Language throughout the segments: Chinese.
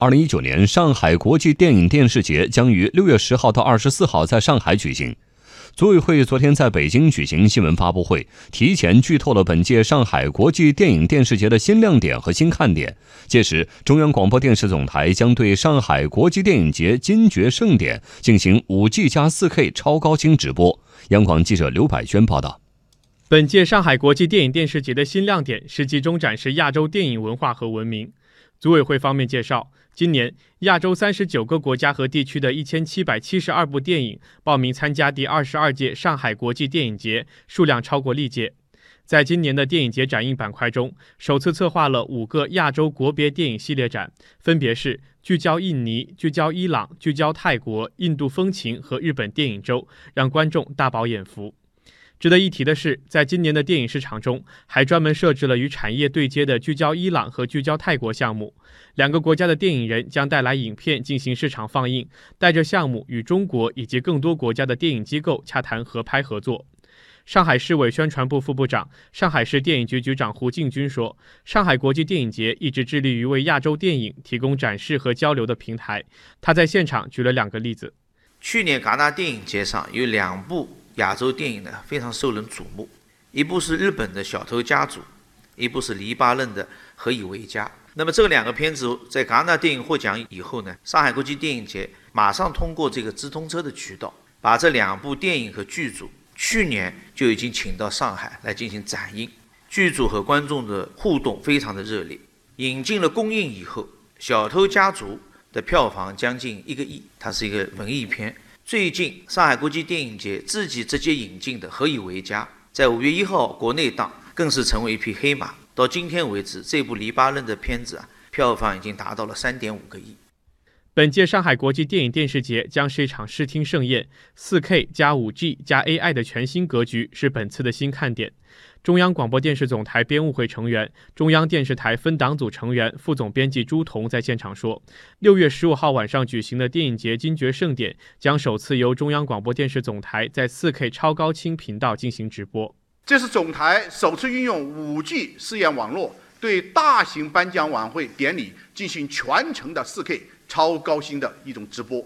二零一九年上海国际电影电视节将于六月十号到二十四号在上海举行。组委会昨天在北京举行新闻发布会，提前剧透了本届上海国际电影电视节的新亮点和新看点。届时，中央广播电视总台将对上海国际电影节金爵盛典进行五 G 加四 K 超高清直播。央广记者刘百轩报道。本届上海国际电影电视节的新亮点是集中展示亚洲电影文化和文明。组委会方面介绍，今年亚洲三十九个国家和地区的一千七百七十二部电影报名参加第二十二届上海国际电影节，数量超过历届。在今年的电影节展映板块中，首次策划了五个亚洲国别电影系列展，分别是聚焦印尼、聚焦伊朗、聚焦泰国、印度风情和日本电影周，让观众大饱眼福。值得一提的是，在今年的电影市场中，还专门设置了与产业对接的聚焦伊朗和聚焦泰国项目。两个国家的电影人将带来影片进行市场放映，带着项目与中国以及更多国家的电影机构洽谈合拍合作。上海市委宣传部副部长、上海市电影局局长胡进军说：“上海国际电影节一直致力于为亚洲电影提供展示和交流的平台。”他在现场举了两个例子：去年戛纳电影节上有两部。亚洲电影呢非常受人瞩目，一部是日本的小偷家族，一部是黎巴嫩的何以为家。那么这两个片子在戛纳电影获奖以后呢，上海国际电影节马上通过这个直通车的渠道，把这两部电影和剧组去年就已经请到上海来进行展映，剧组和观众的互动非常的热烈。引进了公映以后，小偷家族的票房将近一个亿，它是一个文艺片。最近，上海国际电影节自己直接引进的《何以为家》在五月一号国内档，更是成为一匹黑马。到今天为止，这部黎巴嫩的片子啊，票房已经达到了三点五个亿。本届上海国际电影电视节将是一场视听盛宴，4K 加 5G 加 AI 的全新格局是本次的新看点。中央广播电视总台编务会成员、中央电视台分党组成员、副总编辑朱彤在现场说：“六月十五号晚上举行的电影节金爵盛典将首次由中央广播电视总台在 4K 超高清频道进行直播。这是总台首次运用 5G 试验网络，对大型颁奖晚会典礼进行全程的 4K 超高清的一种直播。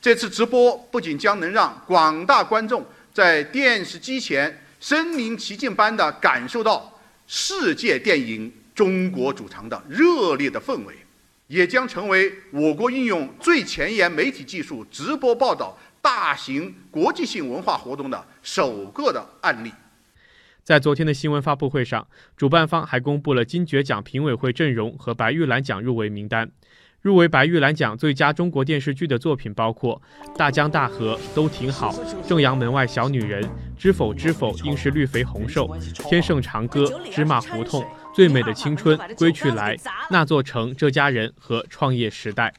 这次直播不仅将能让广大观众在电视机前。”身临其境般的感受到世界电影中国主场的热烈的氛围，也将成为我国运用最前沿媒体技术直播报道大型国际性文化活动的首个的案例。在昨天的新闻发布会上，主办方还公布了金爵奖评委会阵容和白玉兰奖入围名单。入围白玉兰奖最佳中国电视剧的作品包括《大江大河》都挺好，《正阳门外小女人》知否知否应是绿肥红瘦，《天盛长歌》芝麻胡同，《最美的青春》归去来，那座城这家人和创业时代。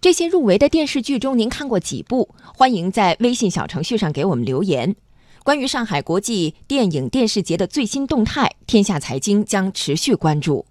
这些入围的电视剧中，您看过几部？欢迎在微信小程序上给我们留言。关于上海国际电影电视节的最新动态，天下财经将持续关注。